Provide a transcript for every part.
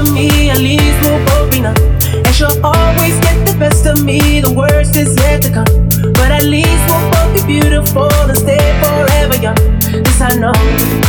of me, at least we'll both be numb. And she'll always get the best of me, the worst is yet to come. But at least we'll both be beautiful and stay forever young. This I know.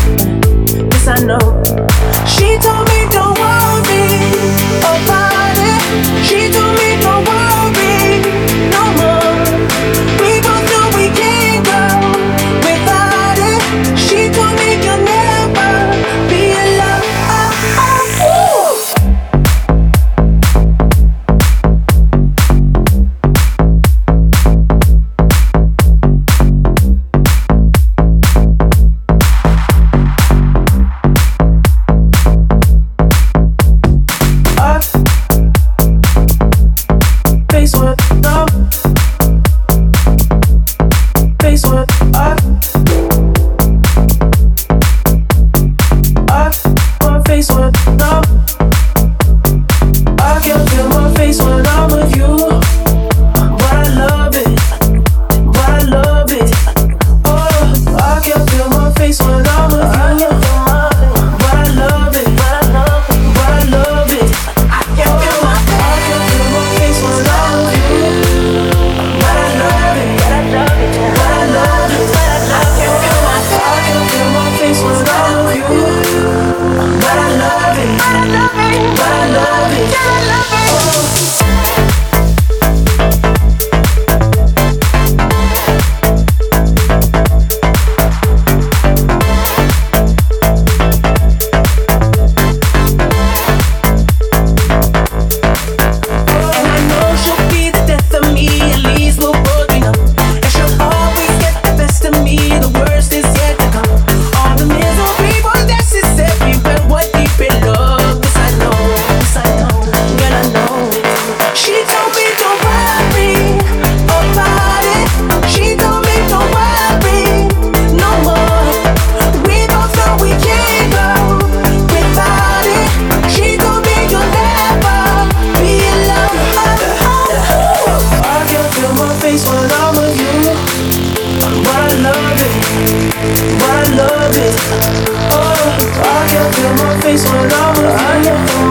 my face when I was in